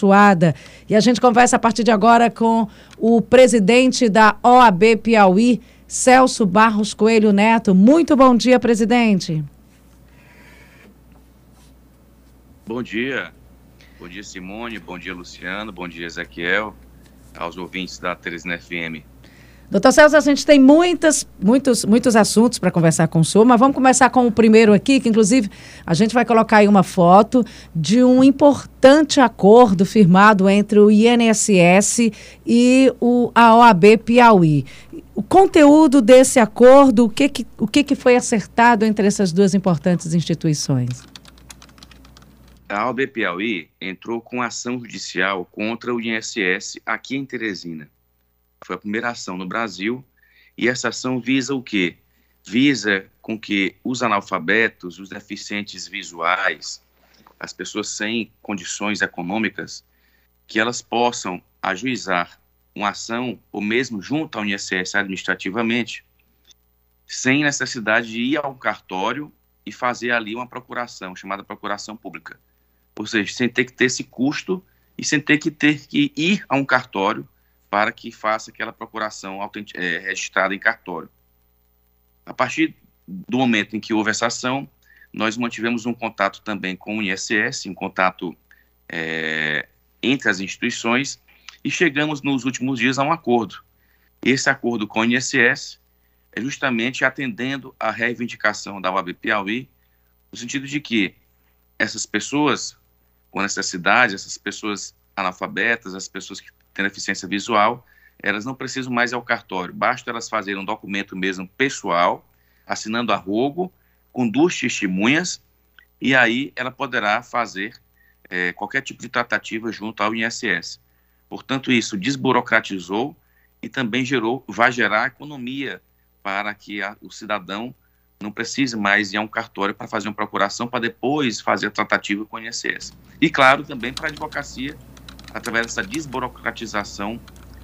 abençoada. E a gente conversa a partir de agora com o presidente da OAB Piauí, Celso Barros Coelho Neto. Muito bom dia, presidente. Bom dia. Bom dia, Simone. Bom dia, Luciano. Bom dia, Ezequiel. Aos ouvintes da Teresina FM. Doutor Celso, a gente tem muitas, muitos, muitos assuntos para conversar com o senhor, mas vamos começar com o primeiro aqui, que inclusive a gente vai colocar aí uma foto de um importante acordo firmado entre o INSS e o, a OAB Piauí. O conteúdo desse acordo, o que, que, o que, que foi acertado entre essas duas importantes instituições? A OAB Piauí entrou com ação judicial contra o INSS aqui em Teresina foi a primeira ação no Brasil, e essa ação visa o quê? Visa com que os analfabetos, os deficientes visuais, as pessoas sem condições econômicas, que elas possam ajuizar uma ação, ou mesmo junto ao INSS administrativamente, sem necessidade de ir ao cartório e fazer ali uma procuração, chamada procuração pública. Ou seja, sem ter que ter esse custo e sem ter que ter que ir a um cartório para que faça aquela procuração é, registrada em cartório. A partir do momento em que houve essa ação, nós mantivemos um contato também com o ISS, um contato é, entre as instituições, e chegamos nos últimos dias a um acordo. Esse acordo com o ISS é justamente atendendo à reivindicação da UAB Piauí, no sentido de que essas pessoas com necessidade, essas pessoas analfabetas, as pessoas que têm deficiência visual, elas não precisam mais ir ao cartório, basta elas fazerem um documento mesmo pessoal, assinando a rogo, com duas testemunhas, e aí ela poderá fazer é, qualquer tipo de tratativa junto ao INSS. Portanto, isso desburocratizou e também gerou, vai gerar economia para que a, o cidadão não precise mais ir a um cartório para fazer uma procuração, para depois fazer a tratativa com o INSS. E, claro, também para a advocacia através dessa desburocratização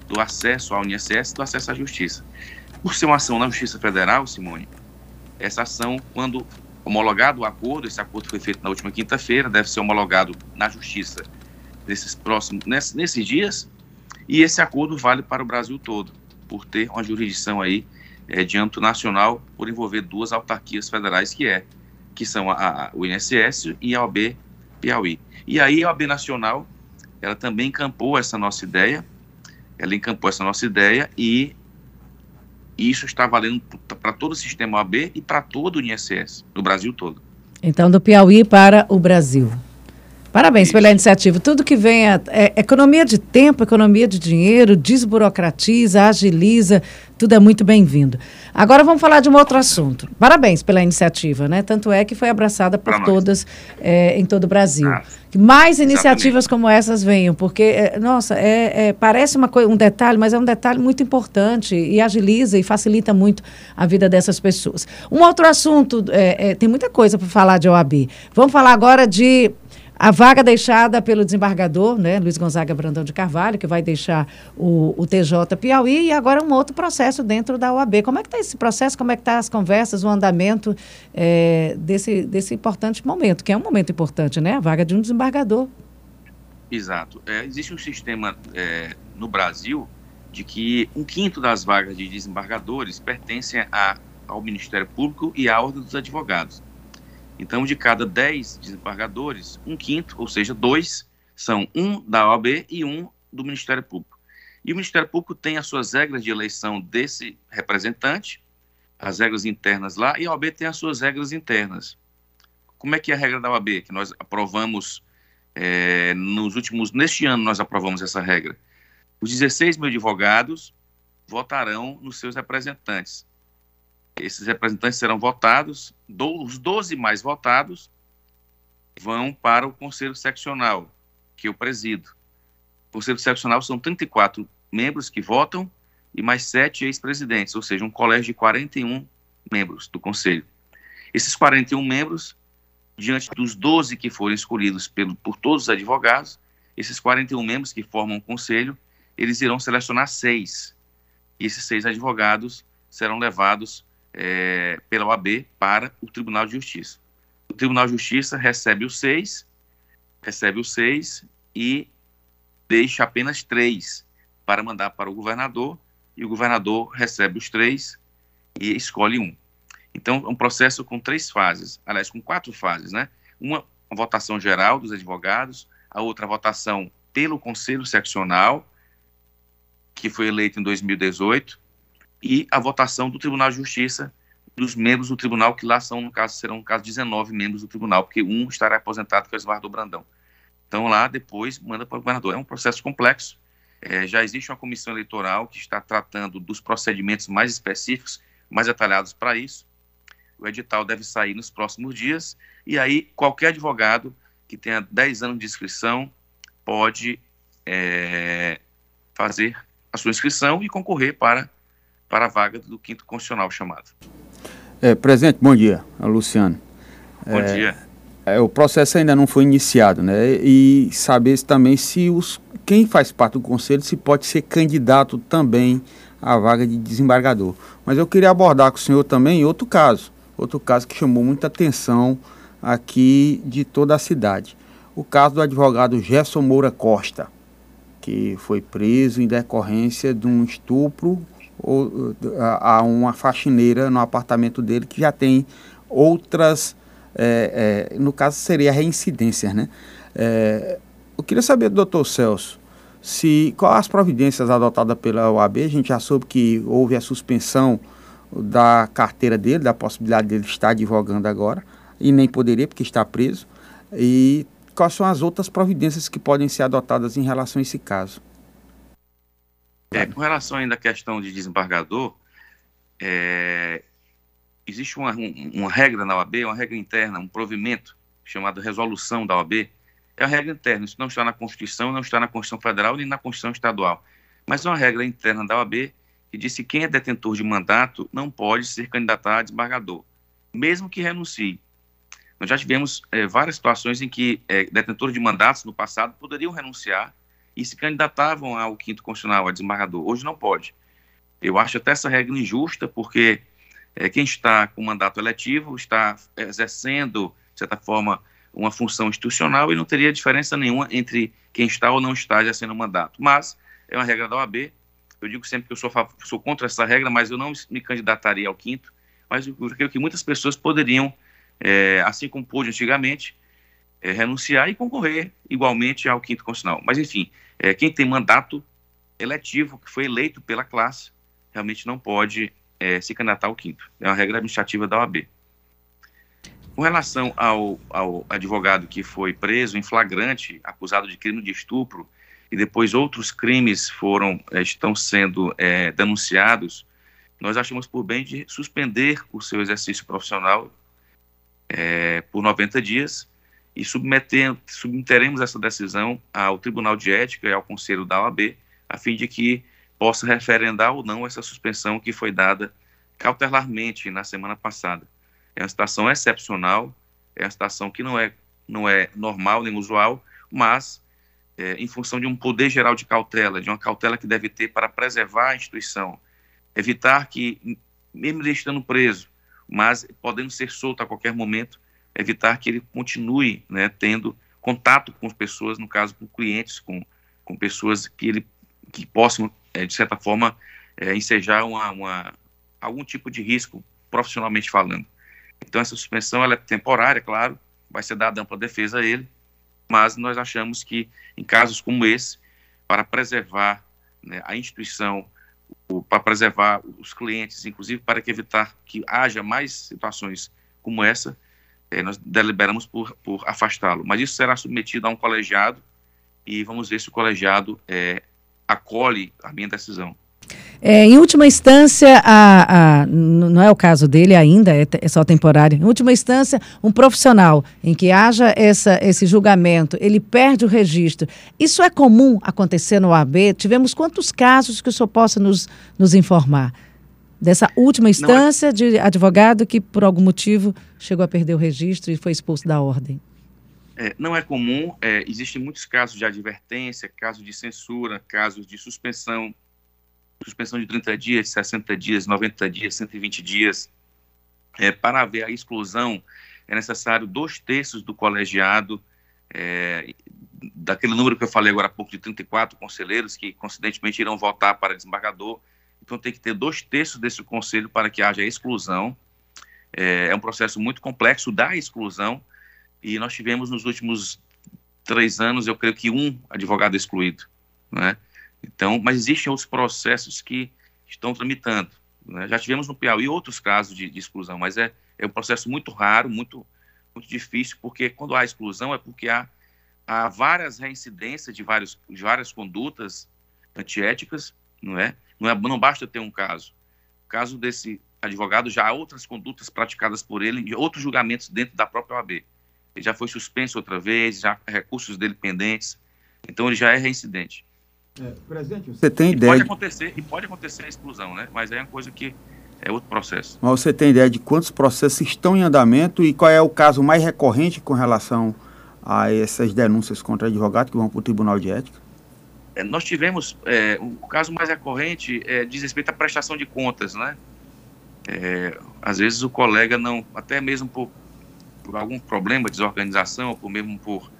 do acesso ao INSS do acesso à justiça. Por ser uma ação na Justiça Federal, Simone, essa ação, quando homologado o acordo, esse acordo foi feito na última quinta-feira, deve ser homologado na Justiça nesses próximos, nesses, nesses dias, e esse acordo vale para o Brasil todo, por ter uma jurisdição aí é, de âmbito nacional, por envolver duas autarquias federais que é, que são a, a, o INSS e a OAB Piauí. E aí a OAB Nacional ela também encampou essa nossa ideia, ela encampou essa nossa ideia e isso está valendo para todo o sistema OAB e para todo o INSS, no Brasil todo. Então, do Piauí para o Brasil. Parabéns pela iniciativa. Tudo que vem é, é, economia de tempo, economia de dinheiro, desburocratiza, agiliza, tudo é muito bem-vindo. Agora vamos falar de um outro assunto. Parabéns pela iniciativa, né? Tanto é que foi abraçada por todas é, em todo o Brasil. Ah, que mais iniciativas exatamente. como essas venham, porque, é, nossa, é, parece uma um detalhe, mas é um detalhe muito importante e agiliza e facilita muito a vida dessas pessoas. Um outro assunto, é, tem muita coisa para falar de OAB. Vamos falar agora de a vaga deixada pelo desembargador, né, Luiz Gonzaga Brandão de Carvalho, que vai deixar o, o TJ Piauí, e agora um outro processo dentro da OAB. Como é que está esse processo? Como é que estão tá as conversas, o andamento é, desse, desse importante momento, que é um momento importante, né? A vaga de um desembargador. Exato. É, existe um sistema é, no Brasil de que um quinto das vagas de desembargadores pertencem a, ao Ministério Público e à Ordem dos Advogados. Então, de cada 10 desembargadores, um quinto, ou seja, dois, são um da OAB e um do Ministério Público. E o Ministério Público tem as suas regras de eleição desse representante, as regras internas lá, e a OAB tem as suas regras internas. Como é que é a regra da OAB? Que nós aprovamos é, nos últimos, neste ano nós aprovamos essa regra. Os 16 mil advogados votarão nos seus representantes. Esses representantes serão votados, do, os 12 mais votados vão para o Conselho Seccional, que eu presido. O Conselho Seccional são 34 membros que votam e mais sete ex-presidentes, ou seja, um colégio de 41 membros do Conselho. Esses 41 membros, diante dos 12 que foram escolhidos pelo, por todos os advogados, esses 41 membros que formam o Conselho, eles irão selecionar seis. E esses seis advogados serão levados é, pela OAB para o Tribunal de Justiça. O Tribunal de Justiça recebe os seis, recebe os seis e deixa apenas três para mandar para o governador e o governador recebe os três e escolhe um. Então, é um processo com três fases, aliás, com quatro fases, né? Uma, votação geral dos advogados, a outra a votação pelo Conselho Seccional, que foi eleito em 2018, e a votação do Tribunal de Justiça dos membros do tribunal, que lá são, no caso, serão, no caso, 19 membros do tribunal, porque um estará aposentado, que é o Eduardo Brandão. Então, lá, depois, manda para o governador. É um processo complexo. É, já existe uma comissão eleitoral que está tratando dos procedimentos mais específicos, mais detalhados para isso. O edital deve sair nos próximos dias. E aí, qualquer advogado que tenha 10 anos de inscrição pode é, fazer a sua inscrição e concorrer para, para a vaga do quinto constitucional chamado. É, presidente, bom dia, Luciano. Bom é, dia. É, o processo ainda não foi iniciado, né? E saber também se os quem faz parte do conselho se pode ser candidato também à vaga de desembargador. Mas eu queria abordar com o senhor também outro caso, outro caso que chamou muita atenção aqui de toda a cidade. O caso do advogado Gerson Moura Costa, que foi preso em decorrência de um estupro ou, a, a, uma faxineira no apartamento dele que já tem outras, é, é, no caso seria reincidências, né? É, eu queria saber do doutor Celso, se, quais as providências adotadas pela OAB, a gente já soube que houve a suspensão da carteira dele, da possibilidade dele estar advogando agora, e nem poderia porque está preso, e quais são as outras providências que podem ser adotadas em relação a esse caso? É, com relação ainda à questão de desembargador, é, existe uma, uma regra na OAB, uma regra interna, um provimento chamado resolução da OAB. É uma regra interna, isso não está na Constituição, não está na Constituição Federal nem na Constituição Estadual. Mas é uma regra interna da OAB que diz que quem é detentor de mandato não pode ser candidato a desembargador, mesmo que renuncie. Nós já tivemos é, várias situações em que é, detentores de mandatos no passado poderiam renunciar e se candidatavam ao quinto constitucional, a desembargador. Hoje não pode. Eu acho até essa regra injusta, porque é, quem está com mandato eletivo está exercendo, de certa forma, uma função institucional e não teria diferença nenhuma entre quem está ou não está exercendo o mandato. Mas é uma regra da OAB. Eu digo sempre que eu sou, sou contra essa regra, mas eu não me candidataria ao quinto. Mas eu creio que muitas pessoas poderiam, é, assim como pôde antigamente, é, renunciar e concorrer igualmente ao quinto constitucional. Mas, enfim, é, quem tem mandato eletivo, que foi eleito pela classe, realmente não pode é, se candidatar ao quinto. É uma regra administrativa da OAB. Com relação ao, ao, advogado que foi preso em flagrante, acusado de crime de estupro, e depois outros crimes foram é, estão sendo é, denunciados, nós achamos por bem de suspender o seu exercício profissional é, por 90 dias e submeteremos essa decisão ao Tribunal de Ética e ao Conselho da OAB, a fim de que possa referendar ou não essa suspensão que foi dada cautelarmente na semana passada. É uma situação excepcional, é uma situação que não é, não é normal nem usual, mas é, em função de um poder geral de cautela, de uma cautela que deve ter para preservar a instituição, evitar que, mesmo estando preso, mas podendo ser solto a qualquer momento, evitar que ele continue né, tendo contato com as pessoas, no caso com clientes, com, com pessoas que ele que possam, é, de certa forma, é, ensejar uma, uma, algum tipo de risco profissionalmente falando. Então essa suspensão ela é temporária, claro, vai ser dada ampla defesa a ele, mas nós achamos que em casos como esse, para preservar né, a instituição, para preservar os clientes, inclusive para que evitar que haja mais situações como essa, é, nós deliberamos por, por afastá-lo. Mas isso será submetido a um colegiado e vamos ver se o colegiado é, acolhe a minha decisão. É, em última instância, a, a, não é o caso dele ainda, é, é, só temporário. Em última instância, um profissional em que haja essa, esse julgamento, ele perde o registro. Isso é comum acontecer no AB? Tivemos quantos casos que o senhor possa nos, nos informar? Dessa última é instância de advogado que, por algum motivo, chegou a perder o registro e foi expulso da ordem? É, não é comum, é, existem muitos casos de advertência, casos de censura, casos de suspensão, suspensão de 30 dias, 60 dias, 90 dias, 120 dias. É, para haver a exclusão, é necessário dois terços do colegiado é, daquele número que eu falei agora há pouco, de 34 conselheiros que, coincidentemente, irão votar para desembargador. Então, tem que ter dois terços desse conselho para que haja exclusão. É, é um processo muito complexo da exclusão, e nós tivemos nos últimos três anos, eu creio que um advogado excluído, né? Então, mas existem outros processos que estão tramitando. Né? Já tivemos no Piauí outros casos de, de, exclusão, mas é, é um processo muito raro, muito, muito difícil, porque quando há exclusão é porque há, há várias reincidências de, vários, de várias condutas antiéticas, não é? Não, é? não basta ter um caso. O caso desse advogado, já há outras condutas praticadas por ele e outros julgamentos dentro da própria OAB. Ele já foi suspenso outra vez, já recursos dele pendentes, então ele já é reincidente. É, presidente, você tem e ideia. Pode acontecer, e pode acontecer a exclusão, né? Mas é uma coisa que é outro processo. Mas você tem ideia de quantos processos estão em andamento e qual é o caso mais recorrente com relação a essas denúncias contra advogados que vão para o Tribunal de Ética? É, nós tivemos, é, o caso mais recorrente é, diz respeito à prestação de contas, né? É, às vezes o colega não, até mesmo por, por algum problema, desorganização, ou por mesmo por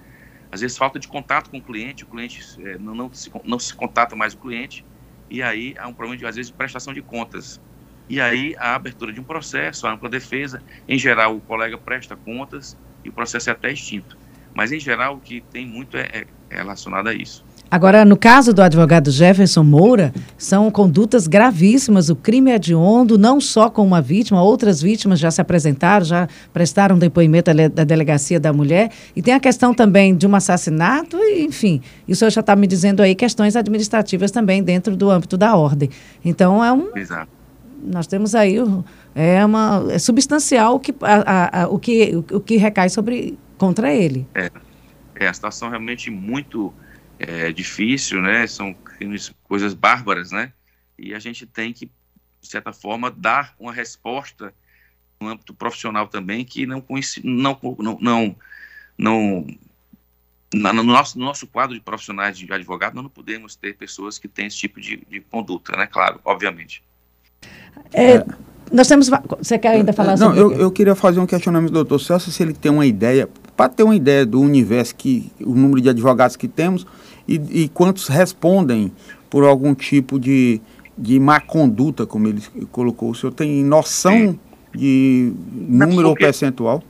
às vezes falta de contato com o cliente, o cliente é, não, não, se, não se contata mais o cliente, e aí há um problema, de, às vezes, de prestação de contas. E aí a abertura de um processo, a ampla defesa, em geral o colega presta contas e o processo é até extinto. Mas em geral o que tem muito é, é relacionado a isso. Agora, no caso do advogado Jefferson Moura, são condutas gravíssimas. O crime é hediondo, não só com uma vítima, outras vítimas já se apresentaram, já prestaram depoimento da delegacia da mulher. E tem a questão também de um assassinato, e, enfim. E o senhor já está me dizendo aí questões administrativas também dentro do âmbito da ordem. Então, é um. Exato. Nós temos aí. É, uma, é substancial o que, a, a, a, o, que, o que recai sobre contra ele. É, é a situação realmente muito é, difícil, né? São crimes, coisas bárbaras, né? E a gente tem que, de certa forma, dar uma resposta no âmbito profissional também que não não não não, não no nosso, no nosso quadro de profissionais de advogado, nós não podemos ter pessoas que têm esse tipo de, de conduta, né? Claro, obviamente. É, nós temos. Você quer ainda falar não, sobre eu, eu queria fazer um questionamento do doutor Celso, se ele tem uma ideia, para ter uma ideia do universo, que o número de advogados que temos e, e quantos respondem por algum tipo de, de má conduta, como ele colocou. O senhor tem noção de número ou percentual?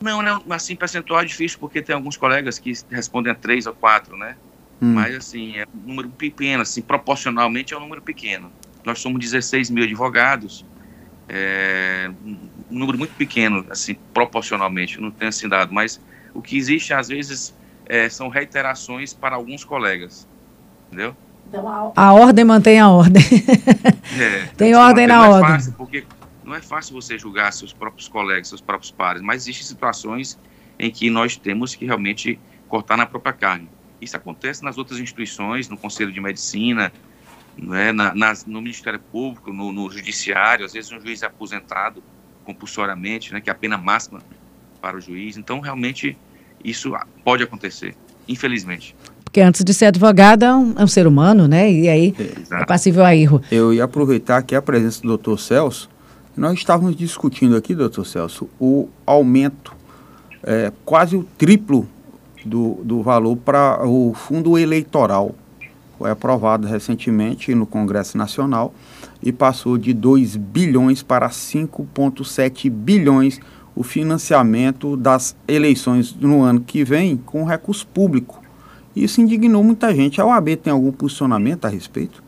Não, não, assim, percentual é difícil, porque tem alguns colegas que respondem a três ou quatro, né? Hum. Mas, assim, é um número pequeno, assim, proporcionalmente é um número pequeno. Nós somos 16 mil advogados, é um número muito pequeno, assim, proporcionalmente, não tem assim dado, mas o que existe, às vezes, é, são reiterações para alguns colegas, entendeu? Então, a, a ordem mantém a ordem. É, Tem ordem na não ordem. É fácil, porque não é fácil você julgar seus próprios colegas, seus próprios pares, mas existem situações em que nós temos que realmente cortar na própria carne. Isso acontece nas outras instituições, no Conselho de Medicina, né, na, nas, no Ministério Público, no, no, Judiciário, às vezes um juiz é aposentado compulsoriamente, né, que é a pena máxima para o juiz. Então, realmente, isso pode acontecer, infelizmente. Porque antes de ser advogado é um, é um ser humano, né? E aí Exato. é passível a erro. Eu ia aproveitar aqui a presença do doutor Celso. Nós estávamos discutindo aqui, doutor Celso, o aumento, é, quase o triplo do, do valor para o fundo eleitoral. Foi aprovado recentemente no Congresso Nacional e passou de 2 bilhões para 5,7 bilhões o financiamento das eleições no ano que vem com recurso público. Isso indignou muita gente. A OAB tem algum posicionamento a respeito?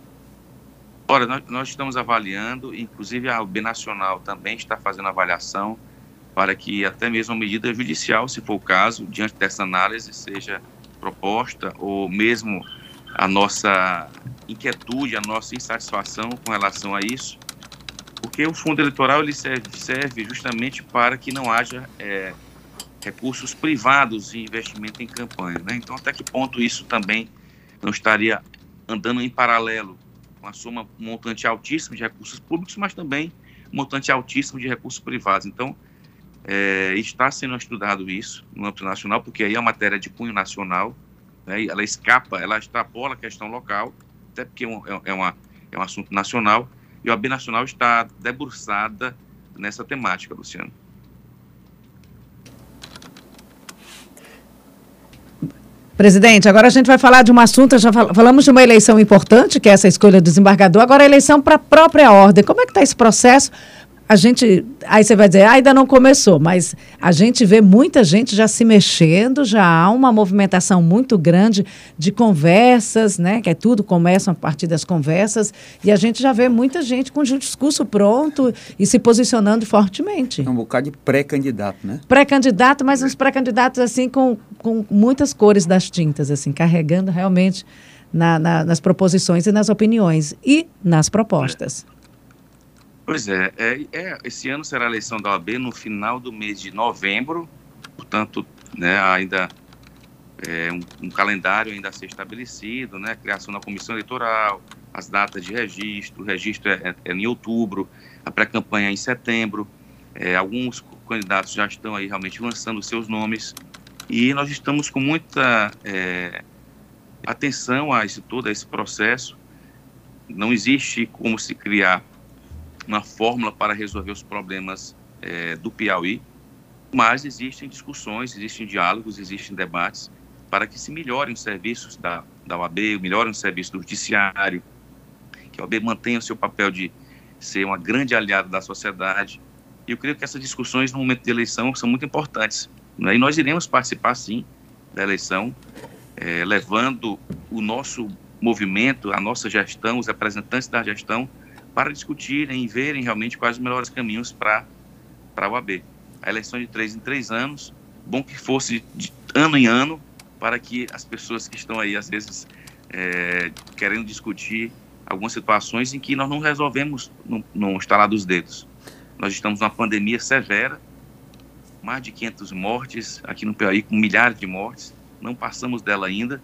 Ora, nós, nós estamos avaliando, inclusive a OAB Nacional também está fazendo avaliação para que até mesmo a medida judicial, se for o caso, diante dessa análise, seja proposta ou mesmo a nossa inquietude, a nossa insatisfação com relação a isso, porque o fundo eleitoral ele serve, serve justamente para que não haja é, recursos privados de investimento em campanha. Né? Então, até que ponto isso também não estaria andando em paralelo com a soma montante altíssimo de recursos públicos, mas também montante altíssimo de recursos privados. Então, é, está sendo estudado isso no âmbito nacional, porque aí é uma matéria de cunho nacional, né? ela escapa, ela extrapola a questão local, até porque é, é, é uma, é um assunto nacional, e a OAB Nacional está debruçada nessa temática, Luciano. Presidente, agora a gente vai falar de um assunto, já falamos de uma eleição importante, que é essa escolha do desembargador, agora a eleição para a própria ordem. Como é que está esse processo? A gente. Aí você vai dizer, ah, ainda não começou, mas a gente vê muita gente já se mexendo, já há uma movimentação muito grande de conversas, né? Que é tudo começa a partir das conversas, e a gente já vê muita gente com o discurso pronto e se posicionando fortemente. É um bocado de pré-candidato, né? Pré-candidato, mas uns pré-candidatos assim com, com muitas cores das tintas, assim, carregando realmente na, na, nas proposições e nas opiniões e nas propostas. Pois é, é, é, esse ano será a eleição da OAB no final do mês de novembro, portanto, né, ainda é, um, um, calendário ainda a ser estabelecido, né, criação da comissão eleitoral, as datas de registro, o registro é, é, é em outubro, a pré-campanha é em setembro, é, alguns candidatos já estão aí realmente lançando seus nomes e nós estamos com muita é, atenção a esse todo, a esse processo. Não existe como se criar uma fórmula para resolver os problemas é, do Piauí, mas existem discussões, existem diálogos, existem debates para que se melhorem os serviços da, da OAB, melhorem os serviços do judiciário, que a OAB mantenha o seu papel de ser uma grande aliada da sociedade. E eu creio que essas discussões no momento de eleição são muito importantes. Né? E nós iremos participar, sim, da eleição, é, levando o nosso movimento, a nossa gestão, os representantes da gestão, para discutirem e verem realmente quais os melhores caminhos para a UAB. A eleição de três em três anos, bom que fosse de ano em ano, para que as pessoas que estão aí, às vezes, é, querendo discutir algumas situações em que nós não resolvemos no estalar dos dedos. Nós estamos numa pandemia severa, mais de 500 mortes aqui no Piauí, com milhares de mortes, não passamos dela ainda.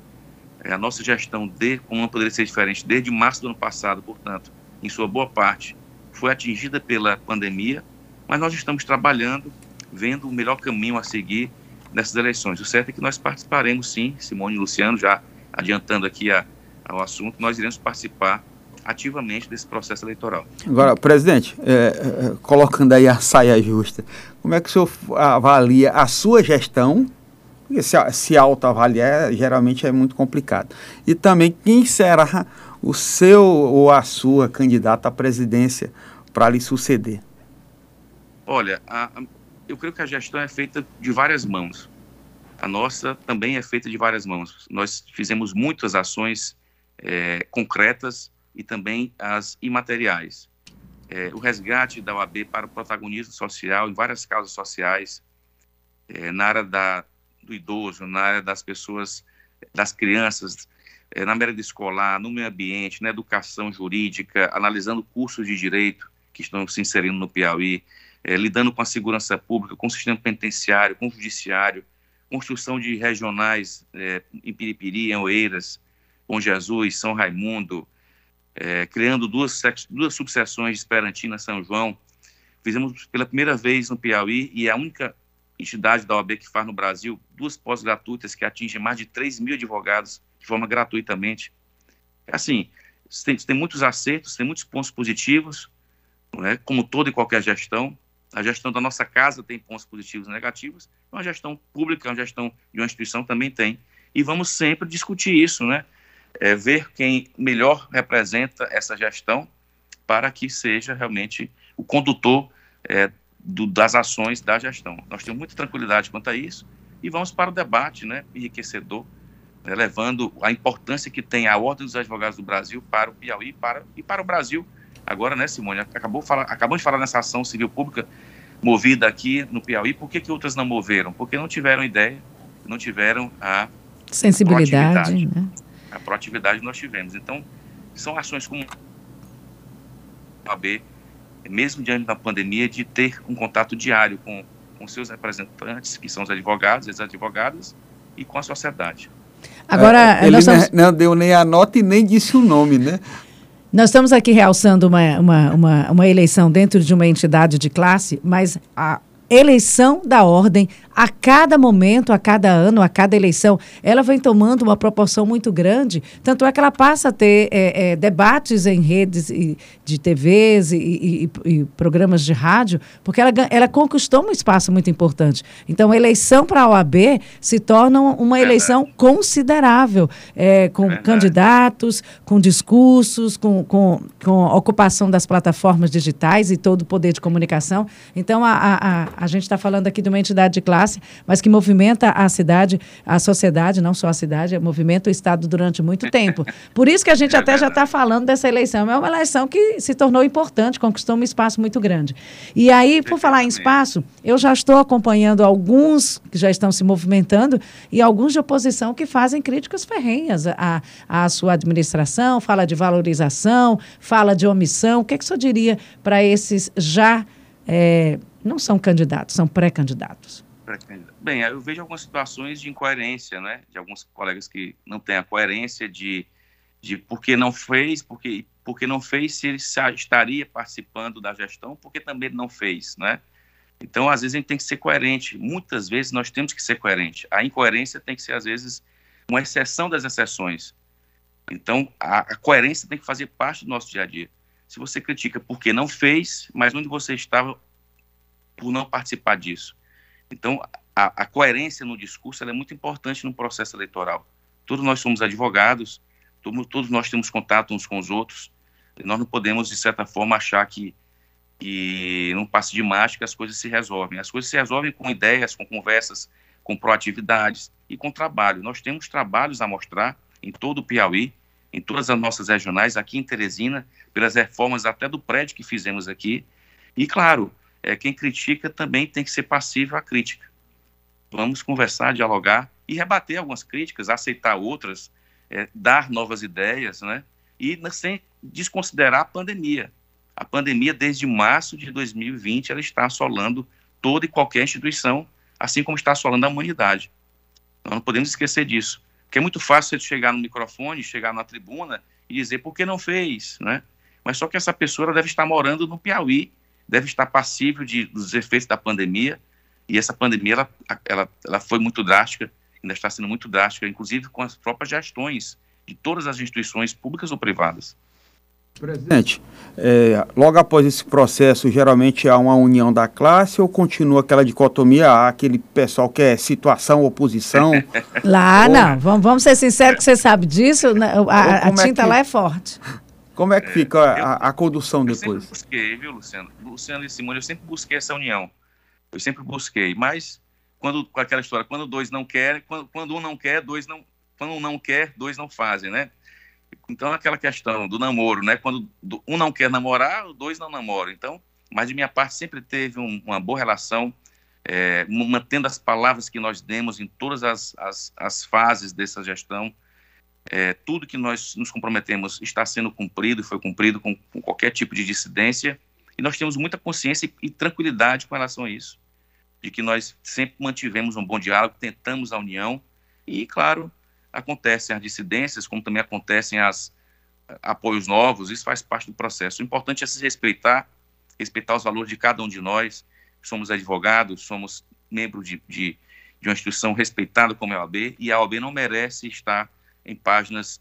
É, a nossa gestão, de, como não poderia ser diferente, desde março do ano passado, portanto, em sua boa parte, foi atingida pela pandemia, mas nós estamos trabalhando, vendo o melhor caminho a seguir nessas eleições. O certo é que nós participaremos sim, Simone e Luciano, já adiantando aqui a, ao assunto, nós iremos participar ativamente desse processo eleitoral. Agora, presidente, é, é, colocando aí a saia justa, como é que o senhor avalia a sua gestão? Porque se, se autoavaliar geralmente é muito complicado. E também quem será o seu ou a sua candidata à presidência para lhe suceder? Olha, a, eu creio que a gestão é feita de várias mãos. A nossa também é feita de várias mãos. Nós fizemos muitas ações é, concretas e também as imateriais. É, o resgate da OAB para o protagonismo social em várias causas sociais, é, na área da, do idoso, na área das pessoas, das crianças, é, na merenda escolar, no meio ambiente, na educação jurídica, analisando cursos de direito que estão se inserindo no Piauí, é, lidando com a segurança pública, com o sistema penitenciário, com o judiciário, construção de regionais é, em Piripiri, em Oeiras, com Jesus, São Raimundo, é, criando duas, duas subseções de Esperantina São João. Fizemos pela primeira vez no Piauí e é a única entidade da OAB que faz no Brasil duas pós-gratuitas que atingem mais de 3 mil advogados de forma gratuitamente. Assim, tem, tem muitos acertos, tem muitos pontos positivos, é? como toda e qualquer gestão. A gestão da nossa casa tem pontos positivos e negativos, uma gestão pública, uma gestão de uma instituição também tem. E vamos sempre discutir isso, né? É, ver quem melhor representa essa gestão para que seja realmente o condutor é, do, das ações da gestão. Nós temos muita tranquilidade quanto a isso e vamos para o debate né, enriquecedor né, levando a importância que tem a Ordem dos Advogados do Brasil para o Piauí para, e para o Brasil. Agora, né, Simone, acabou fala, acabamos de falar nessa ação civil pública movida aqui no Piauí, por que, que outras não moveram? Porque não tiveram ideia, não tiveram a sensibilidade, né? a proatividade que nós tivemos. Então, são ações como a AB, mesmo diante da pandemia, de ter um contato diário com, com seus representantes, que são os advogados, as advogadas, e com a sociedade. Agora, é, ele estamos... não, deu nem a nota e nem disse o nome, né? Nós estamos aqui realçando uma, uma, uma, uma eleição dentro de uma entidade de classe, mas a eleição da ordem a cada momento, a cada ano, a cada eleição, ela vem tomando uma proporção muito grande. Tanto é que ela passa a ter é, é, debates em redes de TVs e, e, e, programas de rádio, porque ela, ela conquistou um espaço muito importante. Então, a eleição para a OAB se torna uma eleição considerável, é, com candidatos, com discursos, com, com, com ocupação das plataformas digitais e todo o poder de comunicação. Então, a, a, a, a gente está falando aqui de uma entidade de classe classe, mas que movimenta a cidade, a sociedade, não só a cidade, movimenta o Estado durante muito tempo. Por isso que a gente é até já está falando dessa eleição. É uma eleição que se tornou importante, conquistou um espaço muito grande. E aí, por falar em espaço, eu já estou acompanhando alguns que já estão se movimentando e alguns de oposição que fazem críticas ferrenhas à, à sua administração, fala de valorização, fala de omissão. O que, é que o senhor diria para esses já. É, não são candidatos, são pré-candidatos. Bem, eu vejo algumas situações de incoerência, né? De alguns colegas que não têm a coerência de, de por que não fez, porque, porque não fez se ele estaria participando da gestão, porque também não fez, né? Então, às vezes, a gente tem que ser coerente. Muitas vezes nós temos que ser coerente. A incoerência tem que ser, às vezes, uma exceção das exceções. Então, a, a coerência tem que fazer parte do nosso dia a dia. Se você critica porque não fez, mas onde você estava por não participar disso? Então, a, a coerência no discurso é muito importante no processo eleitoral. Todos nós somos advogados, todos, todos nós temos contato uns com os outros, nós não podemos, de certa forma, achar que, que num passe de mágica as coisas se resolvem. As coisas se resolvem com ideias, com conversas, com proatividades e com trabalho. Nós temos trabalhos a mostrar em todo o Piauí, em todas as nossas regionais, aqui em Teresina, pelas reformas até do prédio que fizemos aqui. E, claro, é, quem critica também tem que ser passível à crítica. Vamos conversar, dialogar e rebater algumas críticas, aceitar outras, é, dar novas ideias, né? E sem desconsiderar a pandemia. A pandemia, desde março de 2020, ela está assolando toda e qualquer instituição, assim como está assolando a humanidade. Nós não podemos esquecer disso. Porque é muito fácil você chegar no microfone, chegar na tribuna e dizer por que não fez, né? Mas só que essa pessoa deve estar morando no Piauí, deve estar passível de, dos efeitos da pandemia, e essa pandemia ela, ela, ela foi muito drástica, ainda está sendo muito drástica, inclusive com as próprias gestões de todas as instituições públicas ou privadas. Presidente, é, logo após esse processo, geralmente há uma união da classe ou continua aquela dicotomia, há aquele pessoal que é situação, oposição? Lá ou... não, vamos, vamos ser sinceros que você sabe disso, né? a, a tinta é que... lá é forte. Como é que fica é, a, a, condução eu depois? Eu sempre busquei, viu, Luciano? Luciano e Simone, eu sempre busquei essa união. Eu sempre busquei. Mas, quando, com aquela história, quando dois não querem, quando, quando um não quer, dois não. Quando um não quer, dois não fazem, né? Então, aquela questão do namoro, né? Quando um não quer namorar, dois não namoram. Então, mas de minha parte sempre teve um, uma boa relação, é, mantendo as palavras que nós demos em todas as, as, as fases dessa gestão é, tudo que nós nos comprometemos está sendo cumprido, foi cumprido com, com, qualquer tipo de dissidência, e nós temos muita consciência e, e, tranquilidade com relação a isso, de que nós sempre mantivemos um bom diálogo, tentamos a união, e, claro, acontecem as dissidências, como também acontecem as apoios novos, isso faz parte do processo. O importante é se respeitar, respeitar os valores de cada um de nós, somos advogados, somos membros de, de, de uma instituição respeitada como a OAB, e a OAB não merece estar em páginas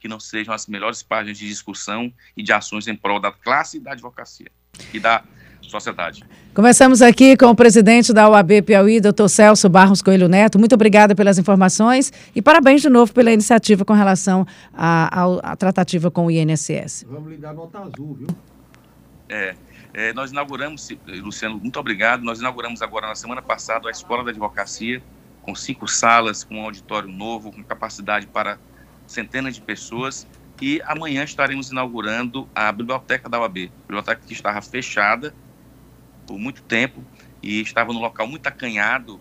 que não sejam as melhores páginas de discussão e de ações em prol da classe e da advocacia e da sociedade. Conversamos aqui com o presidente da UAB Piauí, doutor Celso Barros Coelho Neto. Muito obrigada pelas informações e parabéns de novo pela iniciativa com relação à, tratativa com o INSS. Vamos lhe dar nota azul, viu? É, é, nós inauguramos, Luciano, muito obrigado. Nós inauguramos agora na semana passada a Escola da Advocacia com cinco salas, com um auditório novo, com capacidade para centenas de pessoas. E amanhã estaremos inaugurando a biblioteca da UAB, biblioteca que estava fechada por muito tempo e estava no local muito acanhado.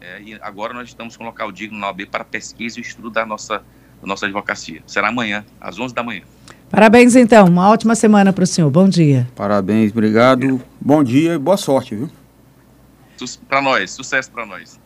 É, e agora nós estamos com um local digno na UAB para pesquisa e estudo da nossa, da nossa advocacia. Será amanhã, às 11 da manhã. Parabéns, então. Uma ótima semana para o senhor. Bom dia. Parabéns, obrigado. Bom dia e boa sorte, viu? Para nós, sucesso para nós.